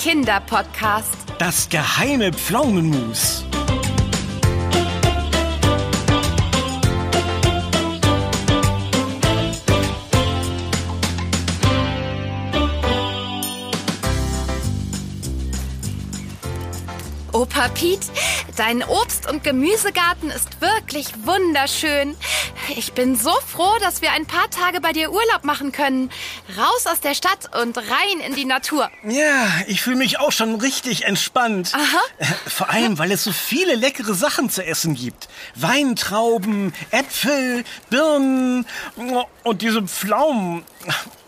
Kinderpodcast. Das geheime Pflaumenmus. Opa Piet, dein Obst- und Gemüsegarten ist wirklich wunderschön. Ich bin so froh, dass wir ein paar Tage bei dir Urlaub machen können. Raus aus der Stadt und rein in die Natur. Ja, ich fühle mich auch schon richtig entspannt. Aha. Äh, Vor allem, weil es so viele leckere Sachen zu essen gibt. Weintrauben, Äpfel, Birnen und diese Pflaumen.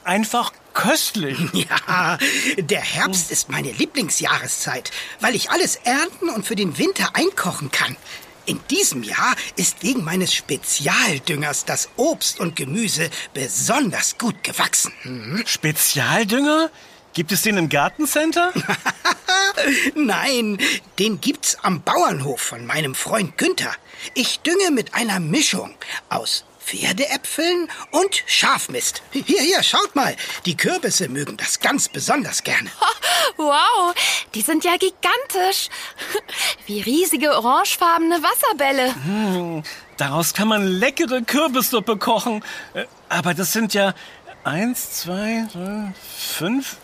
Einfach köstlich. Ja, der Herbst ist meine Lieblingsjahreszeit, weil ich alles ernten und für den Winter einkochen kann. In diesem Jahr ist wegen meines Spezialdüngers das Obst und Gemüse besonders gut gewachsen. Hm? Spezialdünger? Gibt es den im Gartencenter? Nein, den gibt's am Bauernhof von meinem Freund Günther. Ich dünge mit einer Mischung aus Pferdeäpfeln und Schafmist. Hier, hier, schaut mal. Die Kürbisse mögen das ganz besonders gerne. Wow, die sind ja gigantisch. Wie riesige orangefarbene Wasserbälle. Daraus kann man leckere Kürbissuppe kochen. Äh, Aber das sind ja eins, zwei, drei, fünf,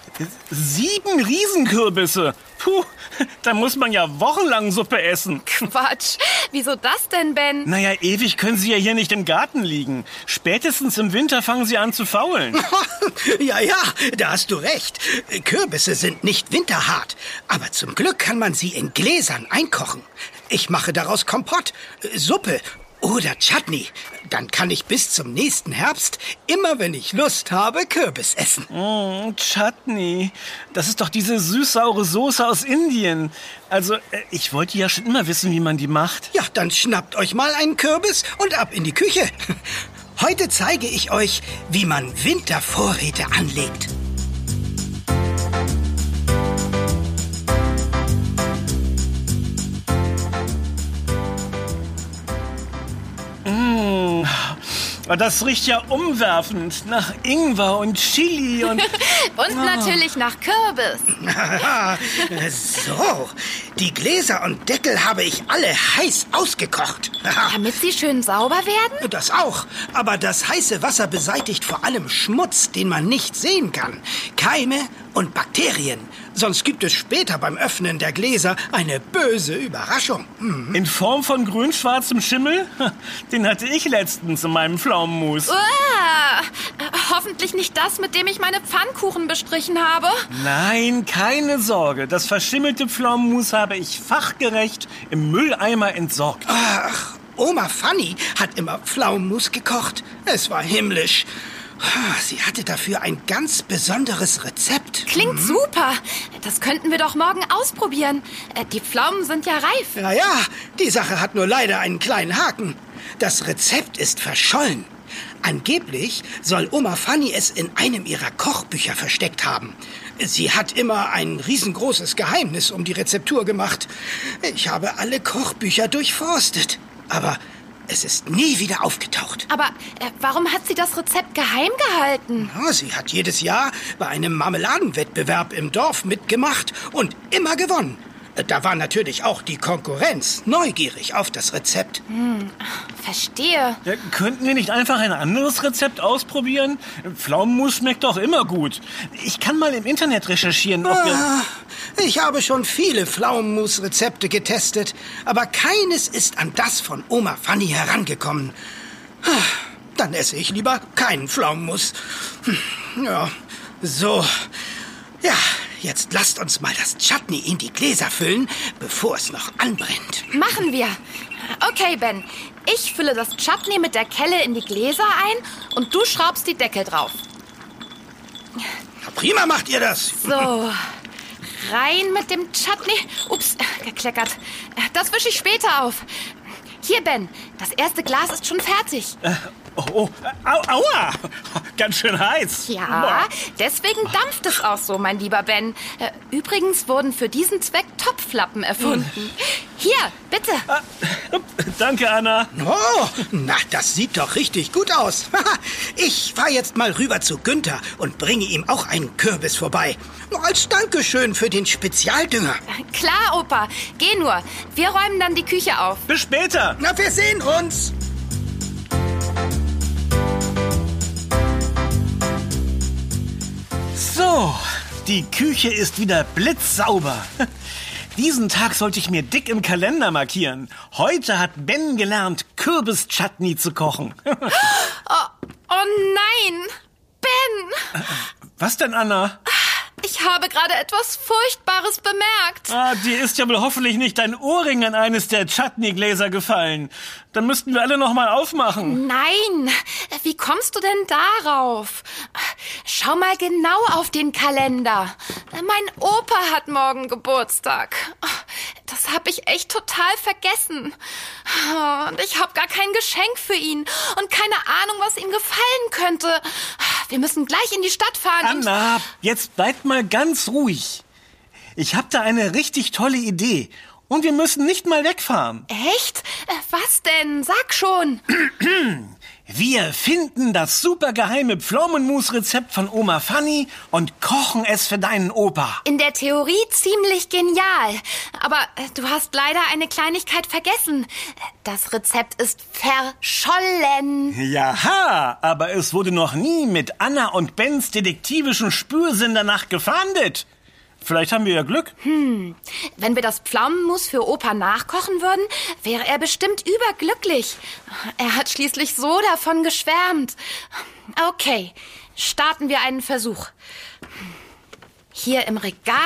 sieben Riesenkürbisse. Puh, da muss man ja wochenlang Suppe essen. Quatsch. Wieso das denn, Ben? Naja, ewig können sie ja hier nicht im Garten liegen. Spätestens im Winter fangen sie an zu faulen. ja, ja, da hast du recht. Kürbisse sind nicht winterhart, aber zum Glück kann man sie in Gläsern einkochen. Ich mache daraus Kompott, Suppe oder Chutney. Dann kann ich bis zum nächsten Herbst immer, wenn ich Lust habe, Kürbis essen. Mm, Chutney. Das ist doch diese süß-saure Soße aus Indien. Also, äh, ich wollte ja schon immer wissen, wie man die macht. Ja, dann schnappt euch mal einen Kürbis und ab in die Küche. Heute zeige ich euch, wie man Wintervorräte anlegt. Das riecht ja umwerfend nach Ingwer und Chili und... Und natürlich nach Kürbis. so, die Gläser und Deckel habe ich alle heiß ausgekocht. Damit sie schön sauber werden? Das auch. Aber das heiße Wasser beseitigt vor allem Schmutz, den man nicht sehen kann. Keime und Bakterien. Sonst gibt es später beim Öffnen der Gläser eine böse Überraschung. Hm. In Form von grün-schwarzem Schimmel? Den hatte ich letztens in meinem Pflaumenmus. Uah, hoffentlich nicht das, mit dem ich meine Pfannkuchen bestrichen habe. Nein, keine Sorge. Das verschimmelte Pflaumenmus habe ich fachgerecht im Mülleimer entsorgt. Ach, Oma Fanny hat immer Pflaumenmus gekocht. Es war himmlisch. Sie hatte dafür ein ganz besonderes Rezept. Klingt super. Das könnten wir doch morgen ausprobieren. Äh, Die Pflaumen sind ja reif. Ja, ja, die Sache hat nur leider einen kleinen Haken. Das Rezept ist verschollen. Angeblich soll Oma Fanny es in einem ihrer Kochbücher versteckt haben. Sie hat immer ein riesengroßes Geheimnis um die Rezeptur gemacht. Ich habe alle Kochbücher durchforstet. Aber es ist nie wieder aufgetaucht. Aber äh, warum hat sie das Rezept geheim gehalten? Ja, Sie hat jedes Jahr bei einem Marmeladenwettbewerb im Dorf mitgemacht und immer gewonnen. Da war natürlich auch die Konkurrenz neugierig auf das Rezept. Verstehe. Ja, könnten wir nicht einfach ein anderes Rezept ausprobieren? Pflaumenmus schmeckt doch immer gut. Ich kann mal im Internet recherchieren, ob wir... Ah, Ich habe schon viele Pflaumenmus-Rezepte getestet, aber keines ist an das von Oma Fanny herangekommen. Ah, Dann esse ich lieber keinen Pflaumenmus. Hm, Ja, so. Ja, jetzt lasst uns mal das Chutney in die Gläser füllen, bevor es noch anbrennt. Machen wir. Okay, Ben. Ich fülle das Chutney mit der Kelle in die Gläser ein und du schraubst die Deckel drauf. Na, prima macht ihr das. So. Rein mit dem Chutney. Ups, gekleckert. Das wische ich später auf. Hier, Ben. Das erste Glas ist schon fertig. Äh, oh, oh, au, aua! Ganz schön heiß. Ja, deswegen dampft es auch so, mein lieber Ben. Äh, übrigens wurden für diesen Zweck Topflappen erfunden. Hier, bitte. Ah, danke, Anna. Oh, na, das sieht doch richtig gut aus. Ich fahr jetzt mal rüber zu Günther und bringe ihm auch einen Kürbis vorbei. Als Dankeschön für den Spezialdünger. Klar, Opa. Geh nur. Wir räumen dann die Küche auf. Bis später. Na, wir sehen uns. So, die Küche ist wieder blitzsauber. Diesen Tag sollte ich mir dick im Kalender markieren. Heute hat Ben gelernt, Kürbis-Chutney zu kochen. Oh, oh nein! Ben! Was denn, Anna? Ich habe gerade etwas Furchtbares bemerkt. Ah, dir ist ja wohl hoffentlich nicht dein Ohrring an eines der Chutney-Gläser gefallen. Dann müssten wir alle noch mal aufmachen. Nein, wie kommst du denn darauf? Schau mal genau auf den Kalender. Mein Opa hat morgen Geburtstag. Das habe ich echt total vergessen. Und ich habe gar kein Geschenk für ihn und keine Ahnung, was ihm gefallen könnte. Wir müssen gleich in die Stadt fahren. Anna, jetzt bleib mal ganz ruhig. Ich habe da eine richtig tolle Idee. Und wir müssen nicht mal wegfahren. Echt? Was denn? Sag schon. Wir finden das supergeheime Pflaumenmus-Rezept von Oma Fanny und kochen es für deinen Opa. In der Theorie ziemlich genial. Aber äh, du hast leider eine Kleinigkeit vergessen. Das Rezept ist verschollen. Jaha, aber es wurde noch nie mit Anna und Bens detektivischen Spürsinn danach gefahndet. Vielleicht haben wir ja Glück. Hm. Wenn wir das Pflaumenmus für Opa nachkochen würden, wäre er bestimmt überglücklich. Er hat schließlich so davon geschwärmt. Okay, starten wir einen Versuch. Hier im Regal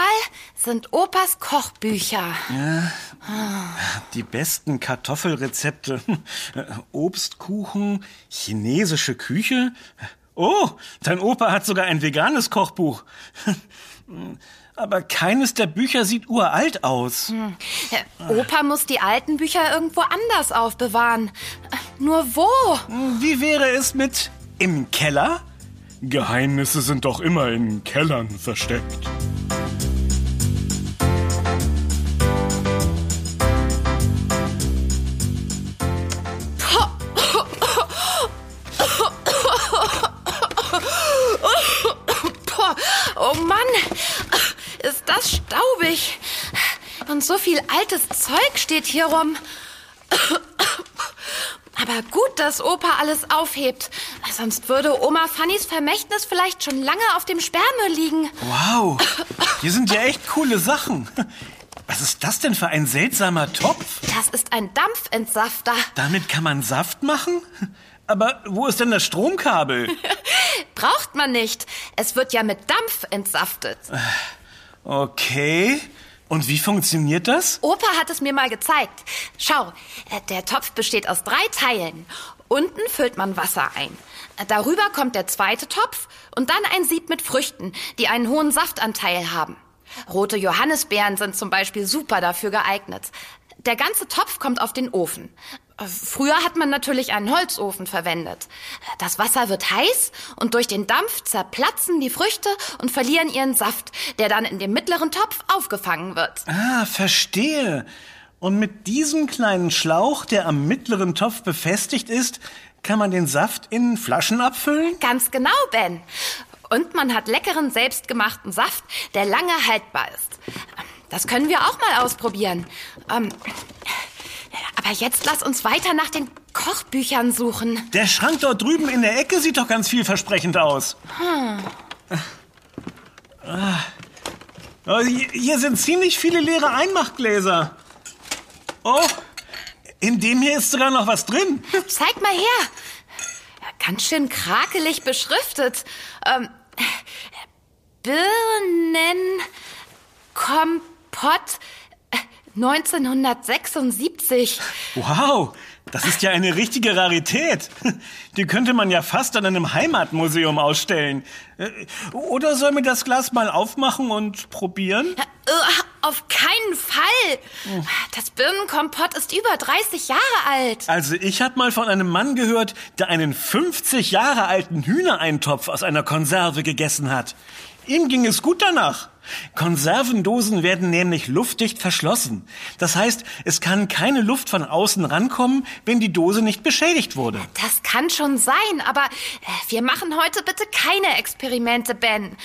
sind Opas Kochbücher. Ja, die besten Kartoffelrezepte, Obstkuchen, chinesische Küche. Oh, dein Opa hat sogar ein veganes Kochbuch. Aber keines der Bücher sieht uralt aus. Hm. Opa muss die alten Bücher irgendwo anders aufbewahren. Nur wo? Wie wäre es mit im Keller? Geheimnisse sind doch immer in Kellern versteckt. Und so viel altes Zeug steht hier rum. Aber gut, dass Opa alles aufhebt. Sonst würde Oma Fannys Vermächtnis vielleicht schon lange auf dem Sperrmüll liegen. Wow, hier sind ja echt coole Sachen. Was ist das denn für ein seltsamer Topf? Das ist ein Dampfentsafter. Damit kann man Saft machen? Aber wo ist denn das Stromkabel? Braucht man nicht. Es wird ja mit Dampf entsaftet. Okay. Und wie funktioniert das? Opa hat es mir mal gezeigt. Schau, äh, der Topf besteht aus drei Teilen. Unten füllt man Wasser ein. Darüber kommt der zweite Topf und dann ein Sieb mit Früchten, die einen hohen Saftanteil haben. Rote Johannisbeeren sind zum Beispiel super dafür geeignet. Der ganze Topf kommt auf den Ofen. Früher hat man natürlich einen Holzofen verwendet. Das Wasser wird heiß und durch den Dampf zerplatzen die Früchte und verlieren ihren Saft, der dann in dem mittleren Topf aufgefangen wird. Ah, verstehe. Und mit diesem kleinen Schlauch, der am mittleren Topf befestigt ist, kann man den Saft in Flaschen abfüllen? Ganz genau, Ben. Und man hat leckeren, selbstgemachten Saft, der lange haltbar ist. Das können wir auch mal ausprobieren. Ähm, aber jetzt lass uns weiter nach den Kochbüchern suchen. Der Schrank dort drüben in der Ecke sieht doch ganz vielversprechend aus. Hm. Oh, hier sind ziemlich viele leere Einmachgläser. Oh, in dem hier ist sogar noch was drin. Zeig mal her. Ganz schön krakelig beschriftet. Ähm, Birnenkompott 1976. Wow, das ist ja eine richtige Rarität. Die könnte man ja fast an einem Heimatmuseum ausstellen. Äh, oder sollen wir das Glas mal aufmachen und probieren? Äh, auf keinen Fall. Das Birnenkompott ist über 30 Jahre alt. Also ich habe mal von einem Mann gehört, der einen 50 Jahre alten Hühnereintopf aus einer Konserve gegessen hat. Ihm ging es gut danach. Konservendosen werden nämlich luftdicht verschlossen. Das heißt, es kann keine Luft von außen rankommen, wenn die Dose nicht beschädigt wurde. Das kann schon sein, aber äh, wir machen heute bitte keine Experimente, Ben.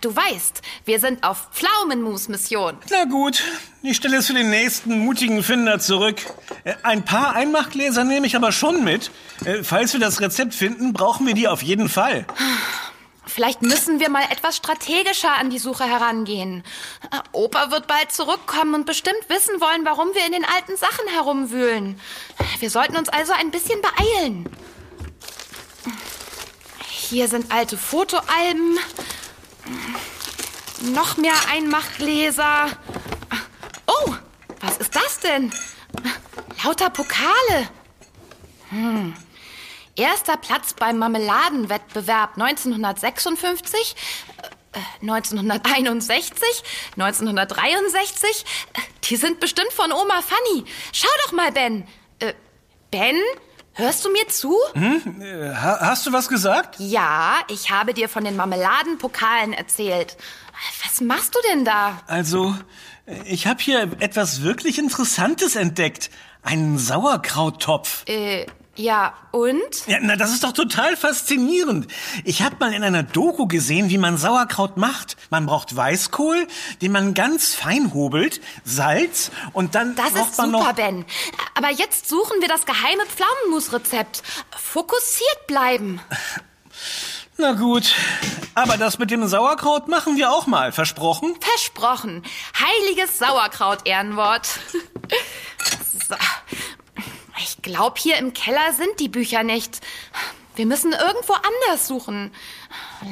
Du weißt, wir sind auf Pflaumenmus-Mission. Na gut, ich stelle es für den nächsten mutigen Finder zurück. Äh, ein paar Einmachgläser nehme ich aber schon mit. Äh, falls wir das Rezept finden, brauchen wir die auf jeden Fall. Vielleicht müssen wir mal etwas strategischer an die Suche herangehen. Opa wird bald zurückkommen und bestimmt wissen wollen, warum wir in den alten Sachen herumwühlen. Wir sollten uns also ein bisschen beeilen. Hier sind alte Fotoalben. Noch mehr Einmachgläser. Oh, was ist das denn? Lauter Pokale. Hm. Erster Platz beim Marmeladenwettbewerb 1956, äh, 1961, 1963. Die sind bestimmt von Oma Fanny. Schau doch mal, Ben. Äh, ben? Hörst du mir zu? Hm? Äh, hast du was gesagt? Ja, ich habe dir von den Marmeladenpokalen erzählt. Was machst du denn da? Also, ich habe hier etwas wirklich Interessantes entdeckt. Einen Sauerkrauttopf. Äh, ja, und? Ja, na, das ist doch total faszinierend. Ich habe mal in einer Doku gesehen, wie man Sauerkraut macht. Man braucht Weißkohl, den man ganz fein hobelt, Salz und dann Das braucht ist man super, noch Ben. Aber jetzt suchen wir das geheime Pflaumenmus-Rezept. Fokussiert bleiben. Na gut, aber das mit dem Sauerkraut machen wir auch mal, versprochen? Versprochen. Heiliges Sauerkraut, Ehrenwort. so. Ich glaube, hier im Keller sind die Bücher nicht. Wir müssen irgendwo anders suchen.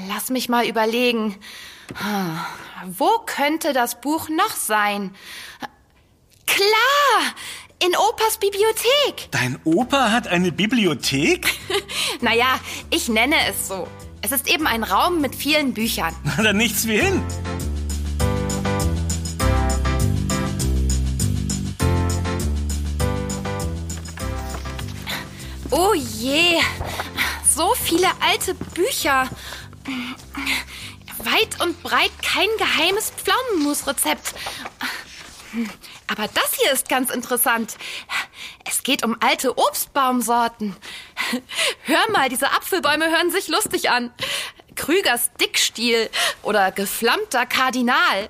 Lass mich mal überlegen. Wo könnte das Buch noch sein? Klar! In Opas Bibliothek. Dein Opa hat eine Bibliothek? Naja, ich nenne es so. Es ist eben ein Raum mit vielen Büchern. Na, dann nichts wie hin. Oh je, so viele alte Bücher. Weit und breit kein geheimes Pflaumenmusrezept. Aber das hier ist ganz interessant. Es geht um alte Obstbaumsorten. Hör mal, diese Apfelbäume hören sich lustig an. Krügers Dickstiel oder geflammter Kardinal.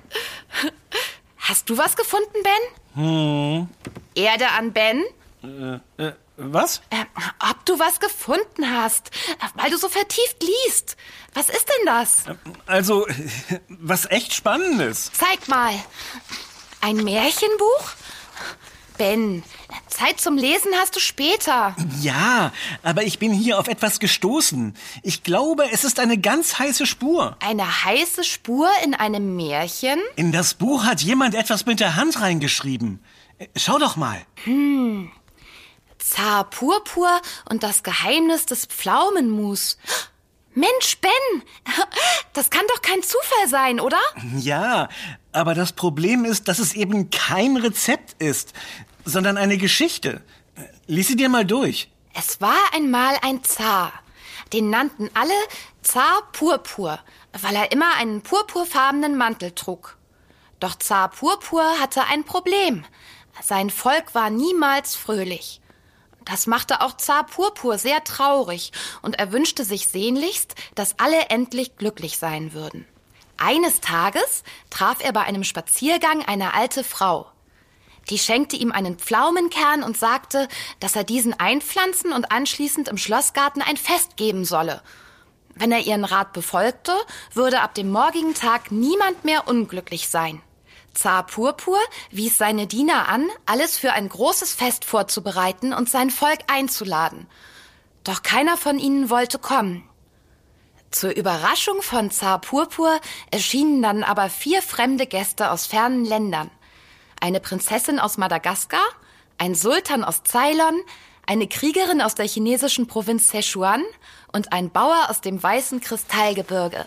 Hast du was gefunden, Ben? Hm. Erde an Ben? Äh, äh, was? Äh, ob du was gefunden hast, weil du so vertieft liest. Was ist denn das? Also, was echt Spannendes. Zeig mal. Ein Märchenbuch? Ben, Zeit zum Lesen hast du später. Ja, aber ich bin hier auf etwas gestoßen. Ich glaube, es ist eine ganz heiße Spur. Eine heiße Spur in einem Märchen? In das Buch hat jemand etwas mit der Hand reingeschrieben. Äh, Schau doch mal. Hm. Zar Purpur und das Geheimnis des Pflaumenmus. Mensch, Ben! Das kann doch kein Zufall sein, oder? Ja, aber das Problem ist, dass es eben kein Rezept ist, sondern eine Geschichte. Lies sie dir mal durch. Es war einmal ein Zar. Den nannten alle Zar Purpur, weil er immer einen purpurfarbenen Mantel trug. Doch Zar Purpur hatte ein Problem. Sein Volk war niemals fröhlich. Das machte auch Zar Purpur sehr traurig und er wünschte sich sehnlichst, dass alle endlich glücklich sein würden. Eines Tages traf er bei einem Spaziergang eine alte Frau. Die schenkte ihm einen Pflaumenkern und sagte, dass er diesen einpflanzen und anschließend im Schlossgarten ein Fest geben solle. Wenn er ihren Rat befolgte, würde ab dem morgigen Tag niemand mehr unglücklich sein. Zar Purpur wies seine Diener an, alles für ein großes Fest vorzubereiten und sein Volk einzuladen. Doch keiner von ihnen wollte kommen. Zur Überraschung von Zar Purpur erschienen dann aber vier fremde Gäste aus fernen Ländern. eine Prinzessin aus Madagaskar, ein Sultan aus Ceylon, eine Kriegerin aus der chinesischen Provinz Sichuan und ein Bauer aus dem weißen Kristallgebirge.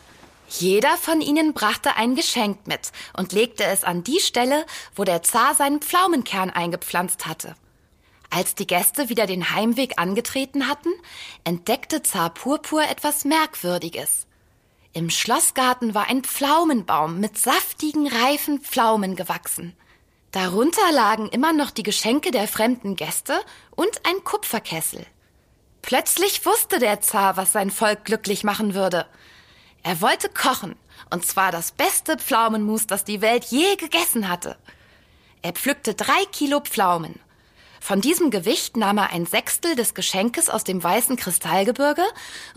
Jeder von ihnen brachte ein Geschenk mit und legte es an die Stelle, wo der Zar seinen Pflaumenkern eingepflanzt hatte. Als die Gäste wieder den Heimweg angetreten hatten, entdeckte Zar Purpur etwas Merkwürdiges. Im Schlossgarten war ein Pflaumenbaum mit saftigen, reifen Pflaumen gewachsen. Darunter lagen immer noch die Geschenke der fremden Gäste und ein Kupferkessel. Plötzlich wusste der Zar, was sein Volk glücklich machen würde. Er wollte kochen, und zwar das beste Pflaumenmus, das die Welt je gegessen hatte. Er pflückte drei Kilo Pflaumen. Von diesem Gewicht nahm er ein Sechstel des Geschenkes aus dem weißen Kristallgebirge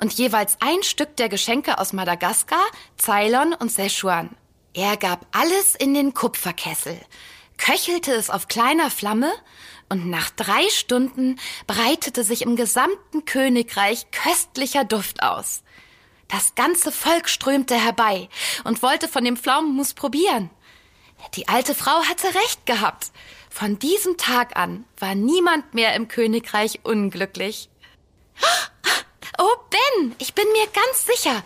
und jeweils ein Stück der Geschenke aus Madagaskar, Ceylon und Sichuan. Er gab alles in den Kupferkessel, köchelte es auf kleiner Flamme und nach drei Stunden breitete sich im gesamten Königreich köstlicher Duft aus. Das ganze Volk strömte herbei und wollte von dem Pflaumenmus probieren. Die alte Frau hatte recht gehabt. Von diesem Tag an war niemand mehr im Königreich unglücklich. Oh, Ben, ich bin mir ganz sicher.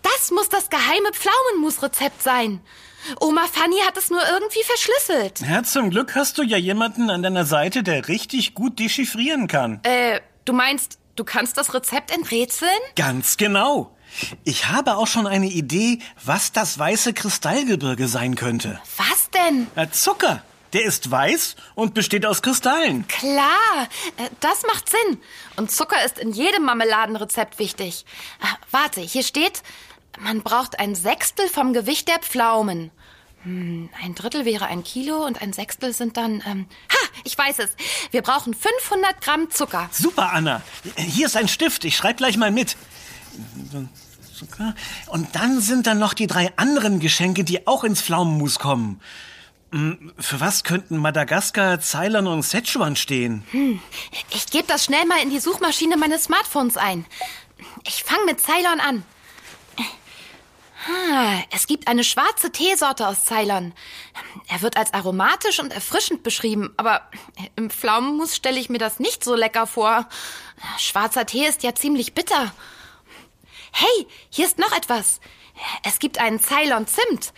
Das muss das geheime Pflaumenmus-Rezept sein. Oma Fanny hat es nur irgendwie verschlüsselt. Ja, zum Glück hast du ja jemanden an deiner Seite, der richtig gut dechiffrieren kann. Äh, du meinst, du kannst das Rezept enträtseln? Ganz genau. Ich habe auch schon eine Idee, was das weiße Kristallgebirge sein könnte. Was denn? Äh, Zucker. Der ist weiß und besteht aus Kristallen. Klar, äh, das macht Sinn. Und Zucker ist in jedem Marmeladenrezept wichtig. Äh, warte, hier steht, man braucht ein Sechstel vom Gewicht der Pflaumen. Hm, ein Drittel wäre ein Kilo und ein Sechstel sind dann. Ähm, ha, ich weiß es. Wir brauchen 500 Gramm Zucker. Super, Anna. Hier ist ein Stift. Ich schreibe gleich mal mit. Zucker. Und dann sind dann noch die drei anderen Geschenke, die auch ins Pflaumenmus kommen. Hm, für was könnten Madagaskar, Ceylon und Sichuan stehen? Hm, ich gebe das schnell mal in die Suchmaschine meines Smartphones ein. Ich fange mit Ceylon an. Ah, es gibt eine schwarze Teesorte aus Ceylon. Er wird als aromatisch und erfrischend beschrieben, aber im Pflaumenmus stelle ich mir das nicht so lecker vor. Schwarzer Tee ist ja ziemlich bitter. Hey, hier ist noch etwas. Es gibt einen Ceylon Zimt.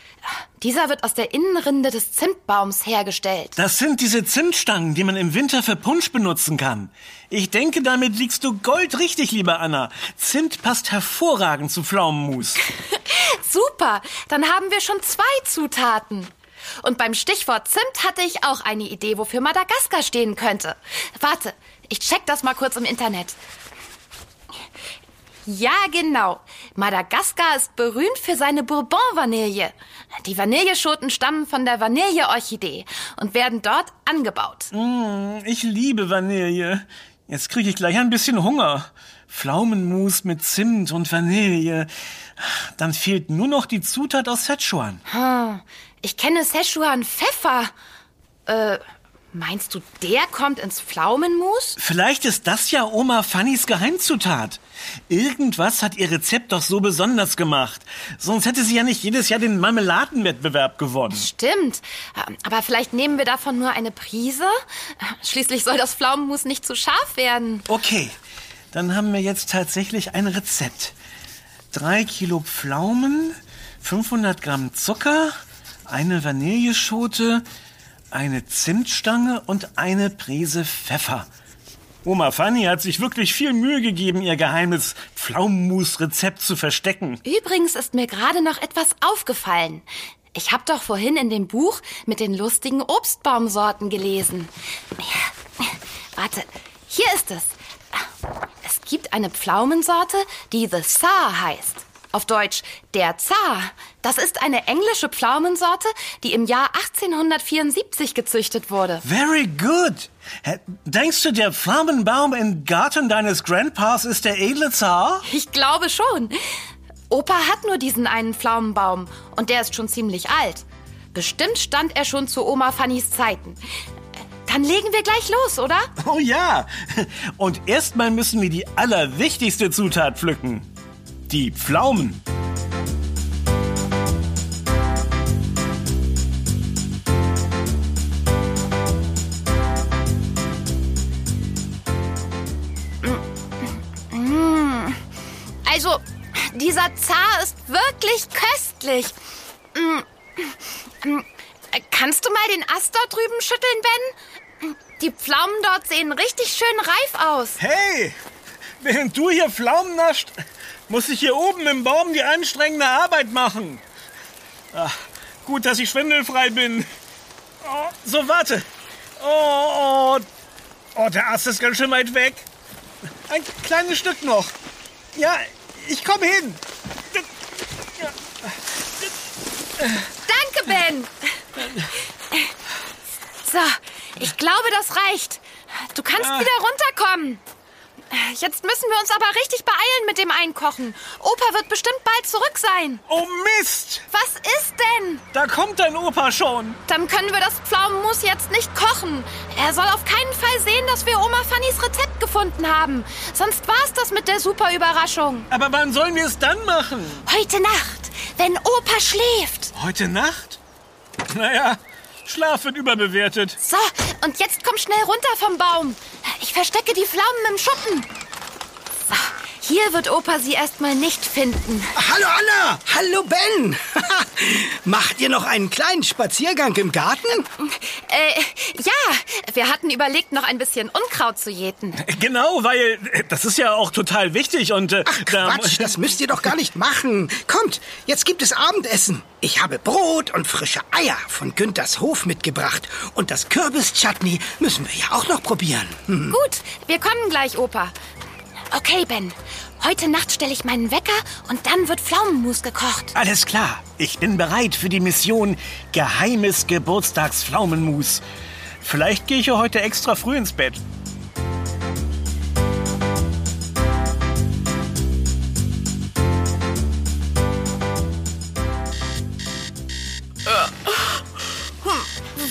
Dieser wird aus der Innenrinde des Zimtbaums hergestellt. Das sind diese Zimtstangen, die man im Winter für Punsch benutzen kann. Ich denke, damit liegst du goldrichtig, liebe Anna. Zimt passt hervorragend zu Pflaumenmus. Super, dann haben wir schon zwei Zutaten. Und beim Stichwort Zimt hatte ich auch eine Idee, wofür Madagaskar stehen könnte. Warte, ich check das mal kurz im Internet. Ja, genau. Madagaskar ist berühmt für seine Bourbon-Vanille. Die Vanilleschoten stammen von der Vanilleorchidee und werden dort angebaut. Mm, ich liebe Vanille. Jetzt kriege ich gleich ein bisschen Hunger. Pflaumenmus mit Zimt und Vanille. Dann fehlt nur noch die Zutat aus Szechuan. Hm, ich kenne Szechuan Pfeffer. Äh, meinst du, der kommt ins Pflaumenmus? Vielleicht ist das ja Oma Fannys Geheimzutat. Irgendwas hat ihr Rezept doch so besonders gemacht. Sonst hätte sie ja nicht jedes Jahr den Marmeladenwettbewerb gewonnen. Stimmt. Aber vielleicht nehmen wir davon nur eine Prise? Schließlich soll das Pflaumenmus nicht zu scharf werden. Okay, dann haben wir jetzt tatsächlich ein Rezept. Drei Kilo Pflaumen, 500 Gramm Zucker, eine Vanilleschote, eine Zimtstange und eine Prise Pfeffer. Oma Fanny hat sich wirklich viel Mühe gegeben, ihr geheimes Pflaumenmus-Rezept zu verstecken. Übrigens ist mir gerade noch etwas aufgefallen. Ich habe doch vorhin in dem Buch mit den lustigen Obstbaumsorten gelesen. Warte, hier ist es. Es gibt eine Pflaumensorte, die The Tsar heißt. Auf Deutsch der Zar. Das ist eine englische Pflaumensorte, die im Jahr 1874 gezüchtet wurde. Very good. Denkst du, der Pflaumenbaum im Garten deines Grandpas ist der edle Zar? Ich glaube schon. Opa hat nur diesen einen Pflaumenbaum und der ist schon ziemlich alt. Bestimmt stand er schon zu Oma Fannys Zeiten. Dann legen wir gleich los, oder? Oh ja. Und erstmal müssen wir die allerwichtigste Zutat pflücken. Die Pflaumen. Also, dieser Zar ist wirklich köstlich. Mm. Kannst du mal den Ast dort drüben schütteln, Ben? Die Pflaumen dort sehen richtig schön reif aus. Hey, während du hier Pflaumen nascht, muss ich hier oben im Baum die anstrengende Arbeit machen. Ach, gut, dass ich schwindelfrei bin. Oh, so, warte. Oh, oh, oh, der Ast ist ganz schön weit weg. Ein kleines Stück noch. Ja, ich komme hin. Danke, Ben. So, ich glaube, das reicht. Du kannst Ah. wieder runterkommen. Jetzt müssen wir uns aber richtig beeilen mit dem Einkochen. Opa wird bestimmt bald zurück sein. Oh Mist! Was ist denn? Da kommt dein Opa schon. Dann können wir das Pflaumenmus jetzt nicht kochen. Er soll auf keinen Fall sehen, dass wir Oma Fannys Rezept gefunden haben. Sonst war's das mit der super Überraschung. Aber wann sollen wir es dann machen? Heute Nacht, wenn Opa schläft. Heute Nacht? Naja, Schlaf wird überbewertet. So, und jetzt komm schnell runter vom Baum. Ich verstecke die Pflaumen im Schuppen. So, hier wird Opa sie erstmal nicht finden. Hallo Anna! Hallo Ben! Macht ihr noch einen kleinen Spaziergang im Garten? Äh, ja, wir hatten überlegt, noch ein bisschen Unkraut zu jäten. Genau, weil äh, das ist ja auch total wichtig und äh, Ach Quatsch, das müsst ihr doch gar nicht machen. Kommt, jetzt gibt es Abendessen. Ich habe Brot und frische Eier von Günthers Hof mitgebracht. Und das Kürbis-Chutney müssen wir ja auch noch probieren. Hm. Gut, wir kommen gleich, Opa. Okay, Ben. Heute Nacht stelle ich meinen Wecker und dann wird Pflaumenmus gekocht. Alles klar, ich bin bereit für die Mission Geheimes Geburtstagsflaumenmus. Vielleicht gehe ich ja heute extra früh ins Bett.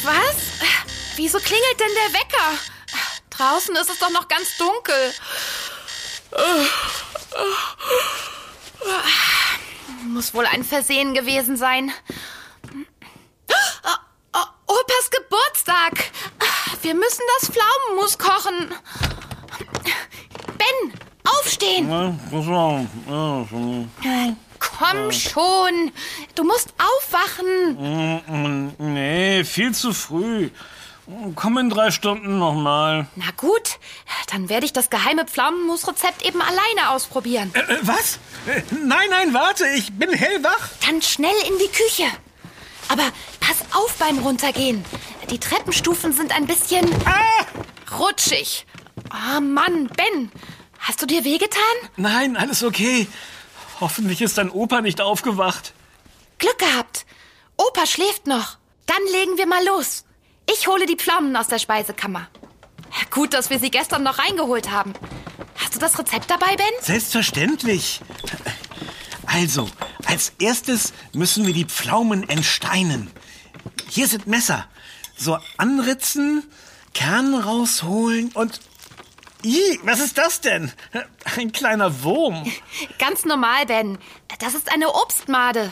Was? Wieso klingelt denn der Wecker? Draußen ist es doch noch ganz dunkel. Muss wohl ein Versehen gewesen sein. Oh, oh, Opas Geburtstag. Wir müssen das Pflaumenmus kochen. Ben, aufstehen. Komm schon. Du musst aufwachen. Nee, viel zu früh. Komm in drei Stunden nochmal. Na gut, dann werde ich das geheime Pflaumenmus-Rezept eben alleine ausprobieren. Äh, äh, was? Äh, Nein, nein, warte, ich bin hellwach. Dann schnell in die Küche. Aber pass auf beim Runtergehen. Die Treppenstufen sind ein bisschen Ah! rutschig. Ah, Mann, Ben. Hast du dir wehgetan? Nein, alles okay. Hoffentlich ist dein Opa nicht aufgewacht. Glück gehabt. Opa schläft noch. Dann legen wir mal los. Ich hole die Pflaumen aus der Speisekammer. Gut, dass wir sie gestern noch reingeholt haben. Hast du das Rezept dabei, Ben? Selbstverständlich. Also, als erstes müssen wir die Pflaumen entsteinen. Hier sind Messer. So anritzen, Kern rausholen und... Ih, was ist das denn? Ein kleiner Wurm. Ganz normal, Ben. Das ist eine Obstmade.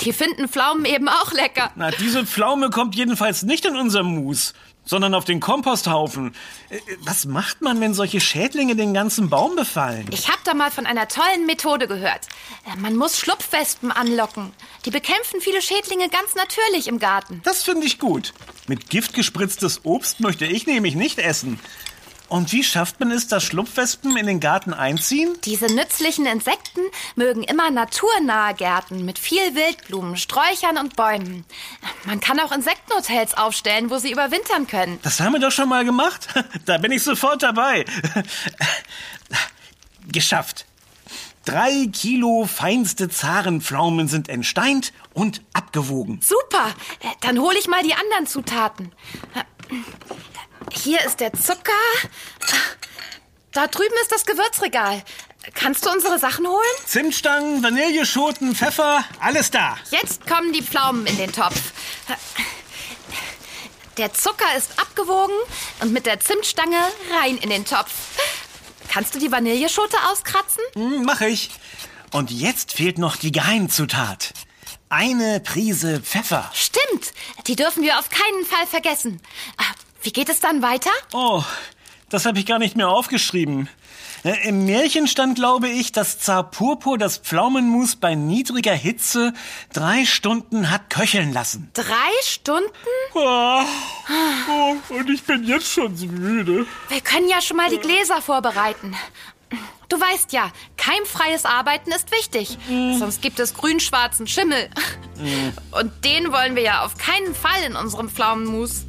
Die finden Pflaumen eben auch lecker. Na, diese Pflaume kommt jedenfalls nicht in unser Mus, sondern auf den Komposthaufen. Äh, Was macht man, wenn solche Schädlinge den ganzen Baum befallen? Ich habe da mal von einer tollen Methode gehört. Äh, Man muss Schlupfwespen anlocken. Die bekämpfen viele Schädlinge ganz natürlich im Garten. Das finde ich gut. Mit Gift gespritztes Obst möchte ich nämlich nicht essen. Und wie schafft man es, dass Schlupfwespen in den Garten einziehen? Diese nützlichen Insekten mögen immer naturnahe Gärten mit viel Wildblumen, Sträuchern und Bäumen. Man kann auch Insektenhotels aufstellen, wo sie überwintern können. Das haben wir doch schon mal gemacht. Da bin ich sofort dabei. Geschafft. Drei Kilo feinste Zarenpflaumen sind entsteint und abgewogen. Super, Äh, dann hole ich mal die anderen Zutaten. Hier ist der Zucker. Da drüben ist das Gewürzregal. Kannst du unsere Sachen holen? Zimtstangen, Vanilleschoten, Pfeffer, alles da. Jetzt kommen die Pflaumen in den Topf. Der Zucker ist abgewogen und mit der Zimtstange rein in den Topf. Kannst du die Vanilleschote auskratzen? Hm, mach ich. Und jetzt fehlt noch die Geheimzutat. Eine Prise Pfeffer. Stimmt, die dürfen wir auf keinen Fall vergessen. Wie geht es dann weiter? Oh, das habe ich gar nicht mehr aufgeschrieben. Äh, Im Märchen stand, glaube ich, dass Zar Purpur das Pflaumenmus bei niedriger Hitze drei Stunden hat köcheln lassen. Drei Stunden? Ah, oh, und ich bin jetzt schon so müde. Wir können ja schon mal die Gläser vorbereiten. Du weißt ja, keimfreies Arbeiten ist wichtig. Sonst gibt es grün-schwarzen Schimmel. Und den wollen wir ja auf keinen Fall in unserem Pflaumenmus.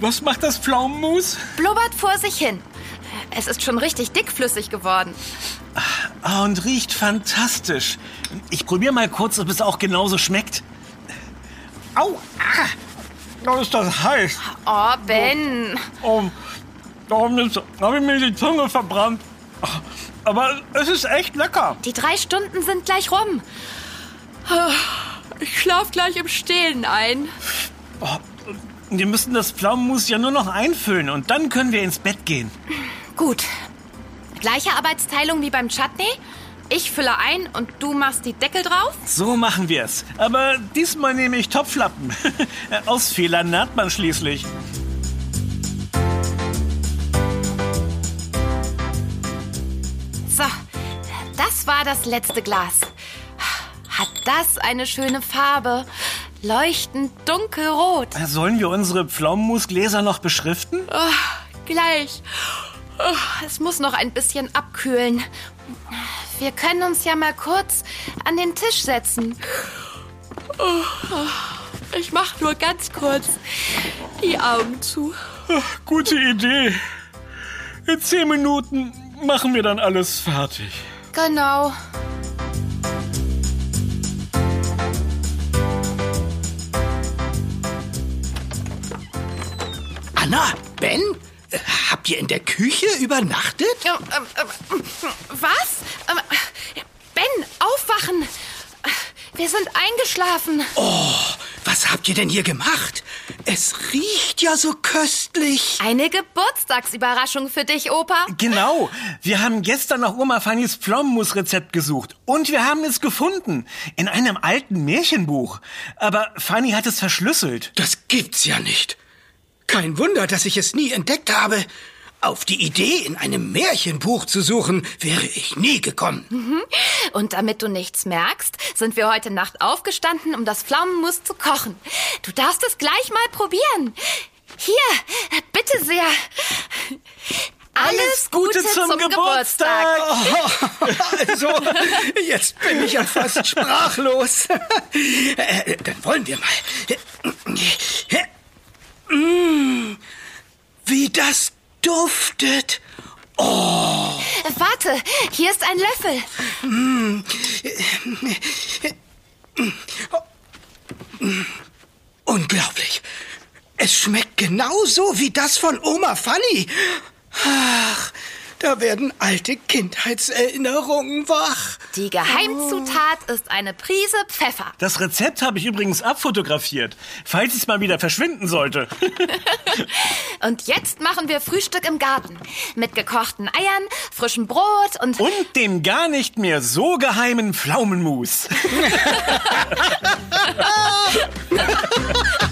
Was macht das Pflaumenmus? Blubbert vor sich hin. Es ist schon richtig dickflüssig geworden. Ah, und riecht fantastisch. Ich probiere mal kurz, ob es auch genauso schmeckt. Au! Ah, da ist das heiß. Oh, Ben. Oh, da habe ich mir die Zunge verbrannt. Aber es ist echt lecker. Die drei Stunden sind gleich rum. Ich schlaf gleich im Stehen ein. Oh, wir müssen das Pflaumenmus ja nur noch einfüllen und dann können wir ins Bett gehen. Gut. Gleiche Arbeitsteilung wie beim Chutney? Ich fülle ein und du machst die Deckel drauf? So machen wir es. Aber diesmal nehme ich Topflappen. Aus Fehlern lernt man schließlich. So, das war das letzte Glas. Hat das eine schöne Farbe? Leuchtend dunkelrot. Sollen wir unsere Pflaumenmusgläser noch beschriften? Oh, gleich. Oh, es muss noch ein bisschen abkühlen. Wir können uns ja mal kurz an den Tisch setzen. Oh, ich mach nur ganz kurz die Augen zu. Ach, gute Idee. In zehn Minuten machen wir dann alles fertig. Genau. Anna, Ben, äh, habt ihr in der Küche übernachtet? Ja, ähm, ähm, was? Ähm, ben, aufwachen! Wir sind eingeschlafen. Oh, was habt ihr denn hier gemacht? Es riecht ja so köstlich. Eine Geburtstagsüberraschung für dich, Opa. Genau. Wir haben gestern nach Oma Fannys Pflaumenmus-Rezept gesucht. Und wir haben es gefunden. In einem alten Märchenbuch. Aber Fanny hat es verschlüsselt. Das gibt's ja nicht. Kein Wunder, dass ich es nie entdeckt habe. Auf die Idee, in einem Märchenbuch zu suchen, wäre ich nie gekommen. Mhm. Und damit du nichts merkst, sind wir heute Nacht aufgestanden, um das Pflaumenmus zu kochen. Du darfst es gleich mal probieren. Hier, bitte sehr. Alles Gute, zum, zum Geburtstag. Geburtstag. also, jetzt bin ich ja fast sprachlos. Äh, Dann wollen wir mal. Mmh, wie das duftet. Oh. Warte, hier ist ein Löffel. Unglaublich. Es schmeckt genauso wie das von Oma Fanny. Ach, da werden alte Kindheitserinnerungen wach. Die Geheimzutat ist eine Prise Pfeffer. Das Rezept habe ich übrigens abfotografiert, falls es mal wieder verschwinden sollte. und jetzt machen wir Frühstück im Garten. Mit gekochten Eiern, frischem Brot und... Und dem gar nicht mehr so geheimen Pflaumenmus.